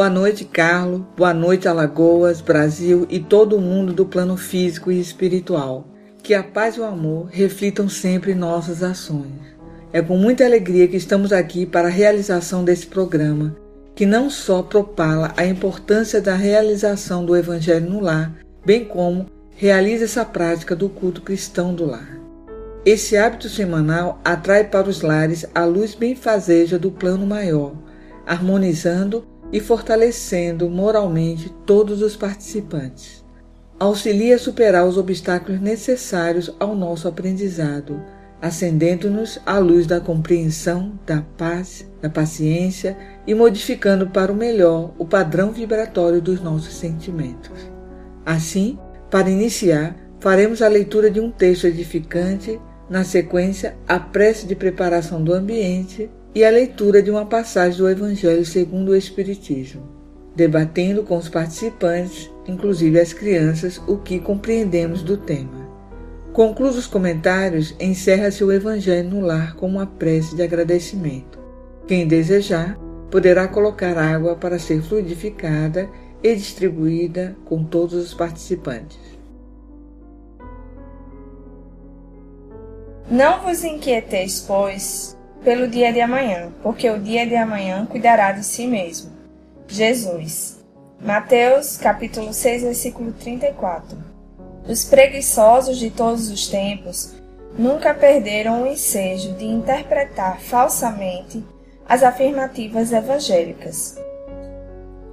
Boa noite, Carlo. Boa noite, Alagoas, Brasil e todo mundo do plano físico e espiritual. Que a paz e o amor reflitam sempre em nossas ações. É com muita alegria que estamos aqui para a realização desse programa, que não só propala a importância da realização do Evangelho no lar, bem como realiza essa prática do culto cristão do lar. Esse hábito semanal atrai para os lares a luz benfazeja do plano maior, harmonizando e fortalecendo moralmente todos os participantes. Auxilia a superar os obstáculos necessários ao nosso aprendizado, acendendo-nos à luz da compreensão, da paz, da paciência e modificando para o melhor o padrão vibratório dos nossos sentimentos. Assim, para iniciar, faremos a leitura de um texto edificante, na sequência, a prece de preparação do ambiente e a leitura de uma passagem do Evangelho segundo o Espiritismo, debatendo com os participantes, inclusive as crianças, o que compreendemos do tema. Concluídos os comentários, encerra-se o Evangelho no lar com uma prece de agradecimento. Quem desejar poderá colocar água para ser fluidificada e distribuída com todos os participantes. Não vos inquieteis, pois, pelo dia de amanhã, porque o dia de amanhã cuidará de si mesmo. Jesus. Mateus, capítulo 6, versículo 34. Os preguiçosos de todos os tempos nunca perderam o ensejo de interpretar falsamente as afirmativas evangélicas.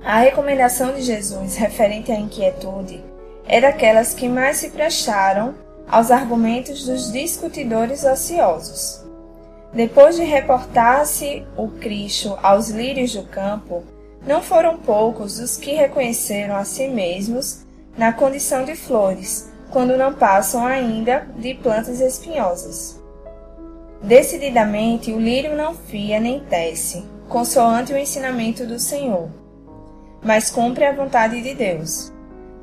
A recomendação de Jesus referente à inquietude é daquelas que mais se prestaram aos argumentos dos discutidores ociosos. Depois de reportar-se o Cristo aos lírios do campo, não foram poucos os que reconheceram a si mesmos na condição de flores, quando não passam ainda de plantas espinhosas. Decididamente, o lírio não fia nem tece, consoante o ensinamento do Senhor, mas cumpre a vontade de Deus.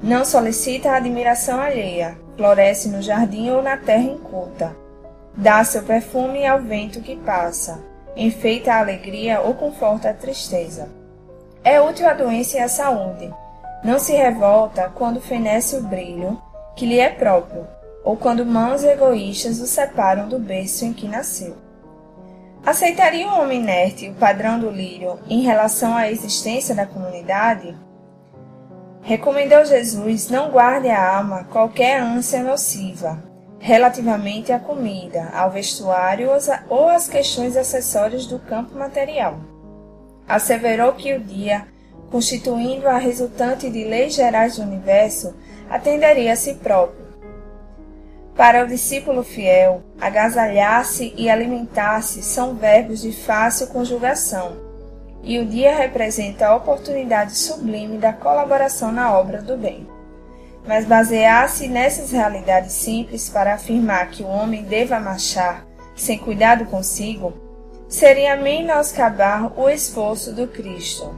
Não solicita a admiração alheia, floresce no jardim ou na terra inculta Dá seu perfume ao vento que passa, enfeita a alegria ou conforta a tristeza. É útil a doença e a saúde. Não se revolta quando fenece o brilho que lhe é próprio, ou quando mãos egoístas o separam do berço em que nasceu. Aceitaria o homem inerte o padrão do lírio em relação à existência da comunidade? Recomendou Jesus não guarde a alma qualquer ânsia nociva, relativamente à comida, ao vestuário ou às questões acessórias do campo material. Asseverou que o dia, constituindo a resultante de leis gerais do universo, atenderia a si próprio. Para o discípulo fiel, agasalhar-se e alimentar-se são verbos de fácil conjugação, e o dia representa a oportunidade sublime da colaboração na obra do bem. Mas basear-se nessas realidades simples para afirmar que o homem deva marchar sem cuidado consigo seria menoscabar o esforço do Cristo,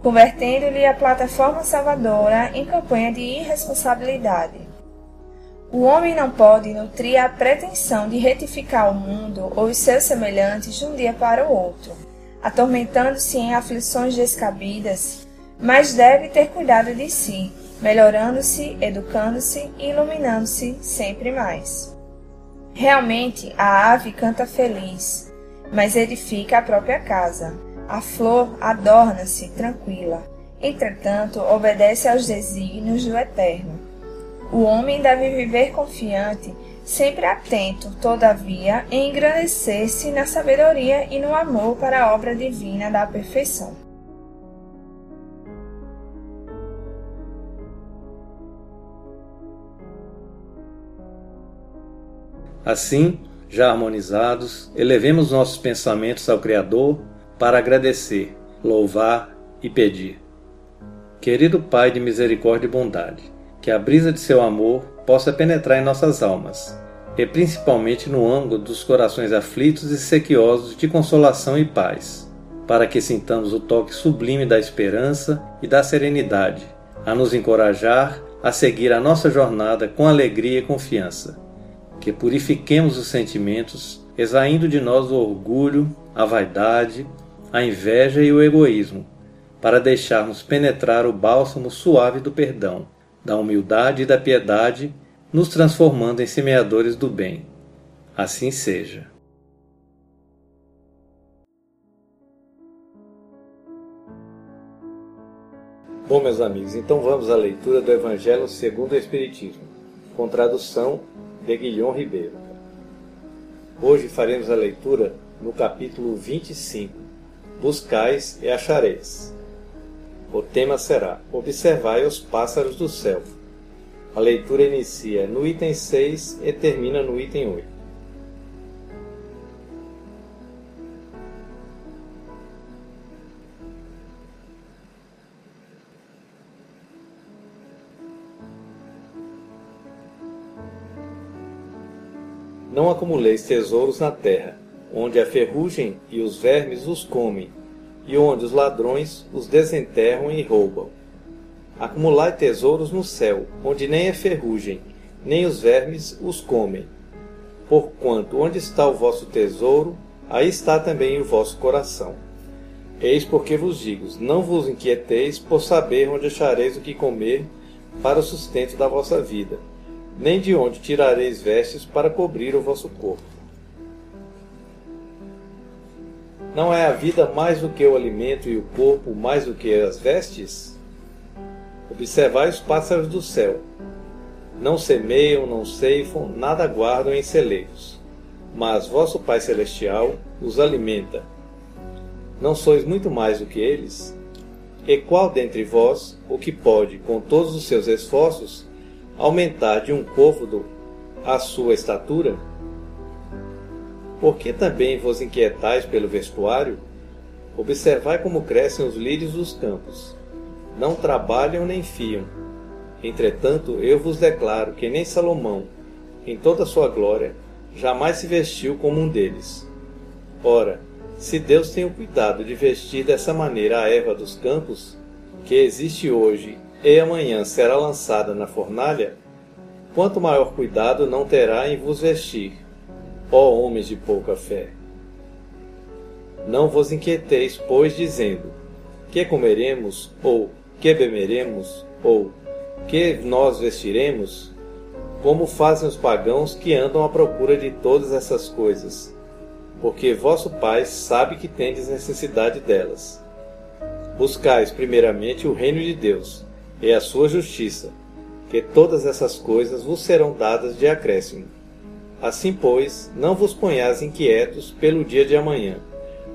convertendo-lhe a plataforma salvadora em campanha de irresponsabilidade. O homem não pode nutrir a pretensão de retificar o mundo ou os seus semelhantes de um dia para o outro, atormentando-se em aflições descabidas, mas deve ter cuidado de si melhorando-se, educando-se e iluminando-se sempre mais. Realmente, a ave canta feliz, mas edifica a própria casa. A flor adorna-se tranquila, entretanto, obedece aos desígnios do Eterno. O homem deve viver confiante, sempre atento, todavia, em engrandecer-se na sabedoria e no amor para a obra divina da perfeição. Assim, Já harmonizados, elevemos nossos pensamentos ao Criador para agradecer, louvar e pedir. Querido Pai de misericórdia e bondade, que a brisa de seu amor possa penetrar em nossas almas, e principalmente no ângulo dos corações aflitos e sequiosos de consolação e paz, para que sintamos o toque sublime da esperança e da serenidade, a nos encorajar a seguir a nossa jornada com alegria e confiança. Que purifiquemos os sentimentos, exaindo de nós o orgulho, a vaidade, a inveja e o egoísmo, para deixarmos penetrar o bálsamo suave do perdão, da humildade e da piedade nos transformando em semeadores do bem. Assim seja. Bom, meus amigos, então vamos à leitura do Evangelho segundo o Espiritismo, com tradução de Guilhom Ribeiro. Hoje faremos a leitura no capítulo 25, Buscais e achareis. O tema será Observai os pássaros do céu a leitura inicia no item 6 e termina no item 8. Não acumuleis tesouros na terra, onde a ferrugem e os vermes os comem, e onde os ladrões os desenterram e roubam Acumulai tesouros no céu, onde nem a ferrugem, nem os vermes os comem. Porquanto onde está o vosso tesouro, aí está também o vosso coração. Eis porque vos digo: não vos inquieteis por saber onde achareis o que comer para o sustento da vossa vida, nem de onde tirareis vestes para cobrir o vosso corpo. Não é a vida mais do que o alimento e o corpo mais do que as vestes? Observai os pássaros do céu. Não semeiam, não ceifam, nada guardam em celeiros. Mas vosso Pai Celestial os alimenta. Não sois muito mais do que eles? E qual dentre vós o que pode, com todos os seus esforços, aumentar de um côvado a sua estatura? Por que também vos inquietais pelo vestuário? Observai como crescem os lírios dos campos não trabalham nem fiam. Entretanto, eu vos declaro que nem Salomão, em toda a sua glória, jamais se vestiu como um deles. Ora, se Deus tem o cuidado de vestir dessa maneira a erva dos campos, que existe hoje e amanhã será lançada na fornalha, quanto maior cuidado não terá em vos vestir, ó homens de pouca fé. Não vos inquieteis, pois, dizendo: Que comeremos? ou que beberemos ou que nós vestiremos, como fazem os pagãos que andam à procura de todas essas coisas, porque vosso Pai sabe que tendes necessidade delas. Buscais primeiramente o reino de Deus e a sua justiça, que todas essas coisas vos serão dadas de acréscimo. Assim, pois, não vos ponhais inquietos pelo dia de amanhã,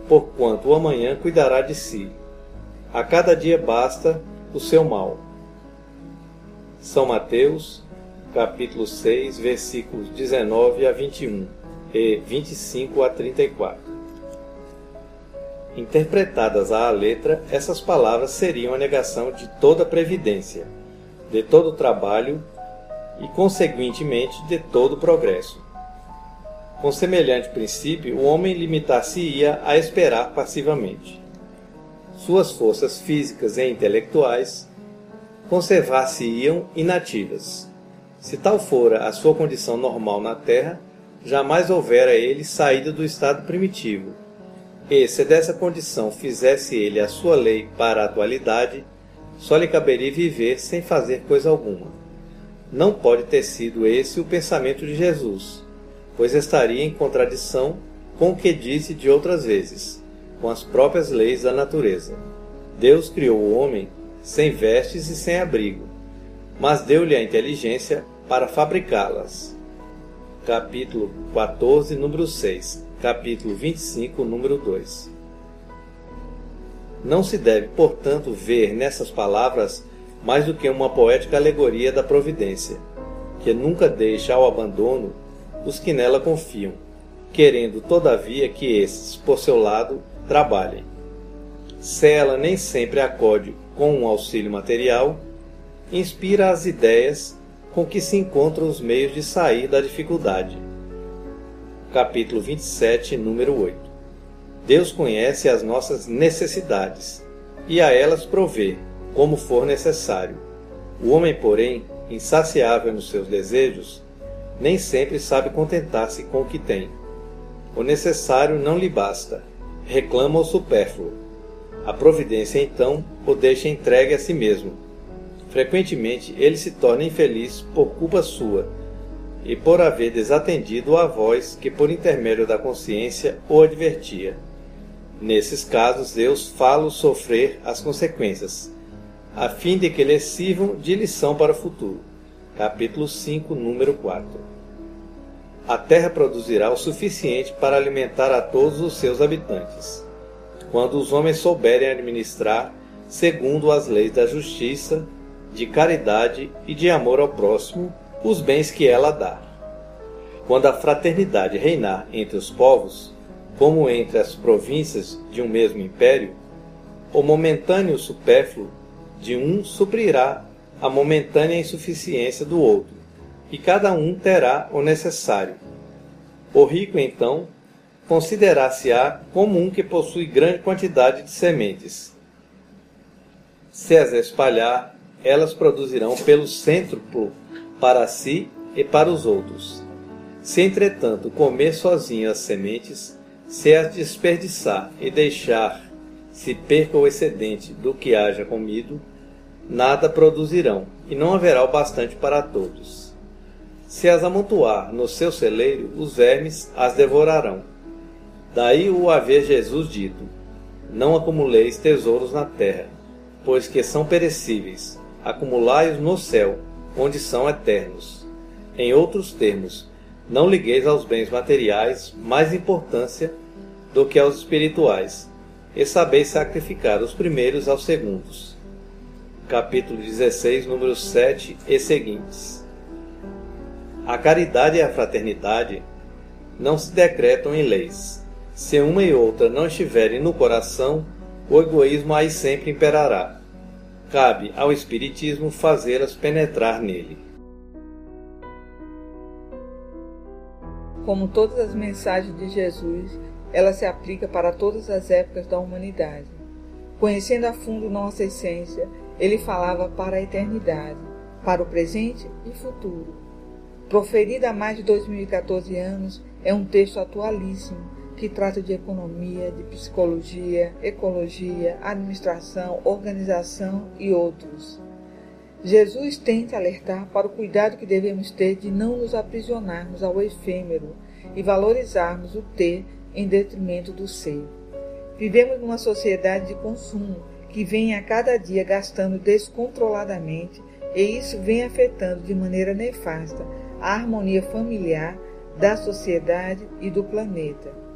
porquanto o amanhã cuidará de si. A cada dia basta o seu mal. São Mateus, capítulo 6, versículos 19 a 21 e 25 a 34. Interpretadas à letra, essas palavras seriam a negação de toda previdência, de todo trabalho e, conseguintemente, de todo progresso. Com semelhante princípio, o homem limitar-se-ia a esperar passivamente suas forças físicas e intelectuais conservar-se-iam inativas. Se tal fora a sua condição normal na Terra, jamais houvera ele saída do estado primitivo. E se dessa condição fizesse ele a sua lei para a atualidade, só lhe caberia viver sem fazer coisa alguma. Não pode ter sido esse o pensamento de Jesus, pois estaria em contradição com o que disse de outras vezes com as próprias leis da natureza. Deus criou o homem sem vestes e sem abrigo, mas deu-lhe a inteligência para fabricá-las. Capítulo 14, número 6. Capítulo 25, número 2. Não se deve, portanto, ver nessas palavras mais do que uma poética alegoria da providência, que nunca deixa ao abandono os que nela confiam, querendo todavia que esses, por seu lado, trabalhem. Se ela nem sempre acode com um auxílio material, inspira as ideias com que se encontram os meios de sair da dificuldade. Capítulo 27, número 8. Deus conhece as nossas necessidades e a elas provê, como for necessário. O homem, porém, insaciável nos seus desejos, nem sempre sabe contentar-se com o que tem. O necessário não lhe basta, reclama o supérfluo. A providência, então, o deixa entregue a si mesmo. Frequentemente ele se torna infeliz por culpa sua e por haver desatendido a voz que, por intermédio da consciência, o advertia. Nesses casos, Deus fala-o sofrer as consequências, a fim de que lhe sirvam de lição para o futuro. Capítulo 5, número 4. A terra produzirá o suficiente para alimentar a todos os seus habitantes, quando os homens souberem administrar segundo as leis da justiça, de caridade e de amor ao próximo os bens que ela dá. Quando a fraternidade reinar entre os povos, como entre as províncias de um mesmo império, o momentâneo supérfluo de um suprirá a momentânea insuficiência do outro, e cada um terá o necessário. O rico, então, considerar-se-á como um que possui grande quantidade de sementes. Se as espalhar, elas produzirão pelo centro para si e para os outros. Se, entretanto, comer sozinho as sementes, se as desperdiçar e deixar se perca o excedente do que haja comido, nada produzirão, e não haverá o bastante para todos. Se as amontoar no seu celeiro, os vermes as devorarão. Daí o haver Jesus dito: Não acumuleis tesouros na terra, pois que são perecíveis, acumulai-os no céu, onde são eternos. Em outros termos, não ligueis aos bens materiais mais importância do que aos espirituais, e sabeis sacrificar os primeiros aos segundos capítulo 16, números 7 e seguintes. A caridade e a fraternidade não se decretam em leis. Se uma e outra não estiverem no coração, o egoísmo aí sempre imperará. Cabe ao Espiritismo fazê-las penetrar nele. Como todas as mensagens de Jesus, ela se aplica para todas as épocas da humanidade. Conhecendo a fundo nossa essência, ele falava para a eternidade, para o presente e futuro. Proferida há mais de 2014 anos, é um texto atualíssimo que trata de economia, de psicologia, ecologia, administração, organização e outros. Jesus tenta alertar para o cuidado que devemos ter de não nos aprisionarmos ao efêmero e valorizarmos o ter em detrimento do ser. Vivemos numa sociedade de consumo que vem a cada dia gastando descontroladamente e isso vem afetando de maneira nefasta a harmonia familiar da sociedade e do planeta.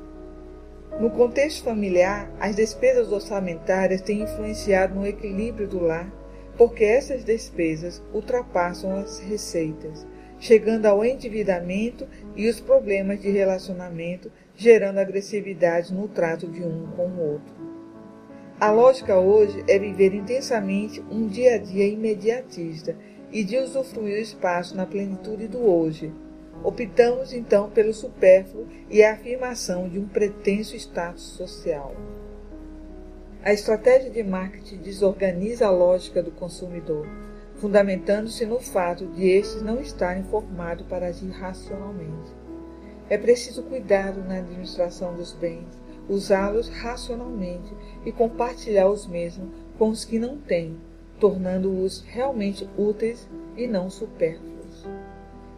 No contexto familiar, as despesas orçamentárias têm influenciado no equilíbrio do lar, porque essas despesas ultrapassam as receitas, chegando ao endividamento e os problemas de relacionamento, gerando agressividade no trato de um com o outro. A lógica hoje é viver intensamente um dia a dia imediatista e de usufruir o espaço na plenitude do hoje. Optamos então pelo supérfluo e a afirmação de um pretenso status social. A estratégia de marketing desorganiza a lógica do consumidor, fundamentando-se no fato de estes não estarem formados para agir racionalmente. É preciso cuidado na administração dos bens, usá-los racionalmente e compartilhar os mesmos com os que não têm, tornando-os realmente úteis e não supérfluos.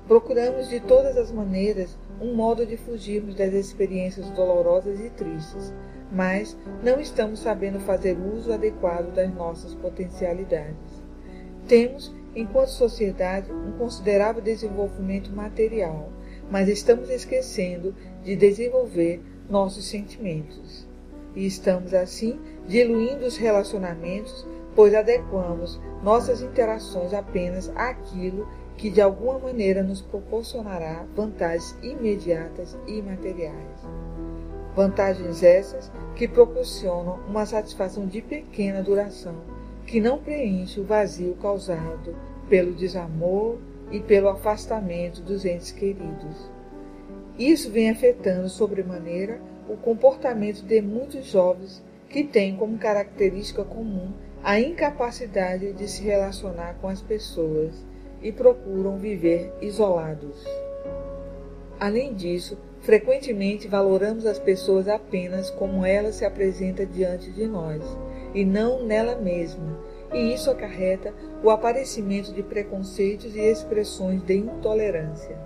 Procuramos de todas as maneiras um modo de fugirmos das experiências dolorosas e tristes, mas não estamos sabendo fazer uso adequado das nossas potencialidades. Temos, enquanto sociedade, um considerável desenvolvimento material, mas estamos esquecendo de desenvolver nossos sentimentos. E estamos assim diluindo os relacionamentos, pois adequamos nossas interações apenas àquilo que de alguma maneira nos proporcionará vantagens imediatas e materiais. Vantagens essas que proporcionam uma satisfação de pequena duração, que não preenche o vazio causado pelo desamor e pelo afastamento dos entes queridos. Isso vem afetando sobremaneira o comportamento de muitos jovens que têm como característica comum a incapacidade de se relacionar com as pessoas e procuram viver isolados. Além disso, frequentemente valoramos as pessoas apenas como ela se apresenta diante de nós e não nela mesma, e isso acarreta o aparecimento de preconceitos e expressões de intolerância.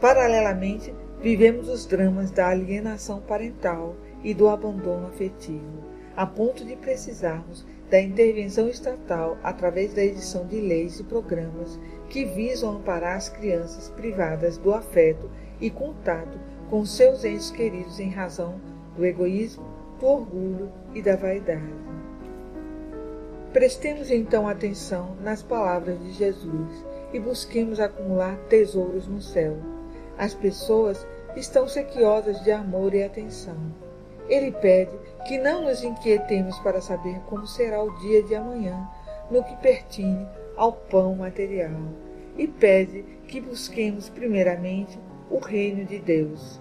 Paralelamente, vivemos os dramas da alienação parental e do abandono afetivo, a ponto de precisarmos da intervenção estatal através da edição de leis e programas que visam amparar as crianças privadas do afeto e contato com seus entes queridos em razão do egoísmo, do orgulho e da vaidade. Prestemos então atenção nas palavras de Jesus e busquemos acumular tesouros no céu. As pessoas estão sequiosas de amor e atenção. Ele pede que não nos inquietemos para saber como será o dia de amanhã no que pertine ao pão material e pede que busquemos primeiramente o reino de Deus.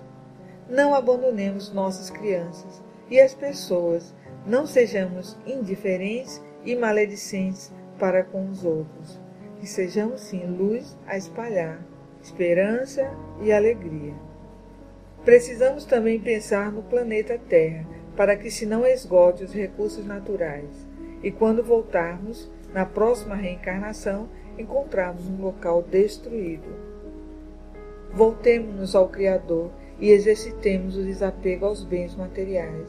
Não abandonemos nossas crianças e as pessoas, não sejamos indiferentes e maledicentes para com os outros, que sejamos sim luz a espalhar, esperança e alegria. Precisamos também pensar no planeta Terra para que se não esgote os recursos naturais e quando voltarmos, na próxima reencarnação, encontrarmos um local destruído. Voltemos-nos ao Criador e exercitemos o desapego aos bens materiais.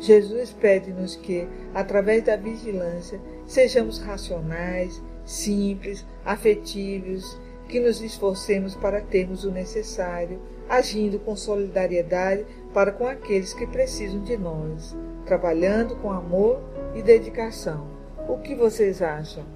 Jesus pede-nos que, através da vigilância, sejamos racionais, simples, afetivos, que nos esforcemos para termos o necessário, agindo com solidariedade para com aqueles que precisam de nós, trabalhando com amor e dedicação. O que vocês acham?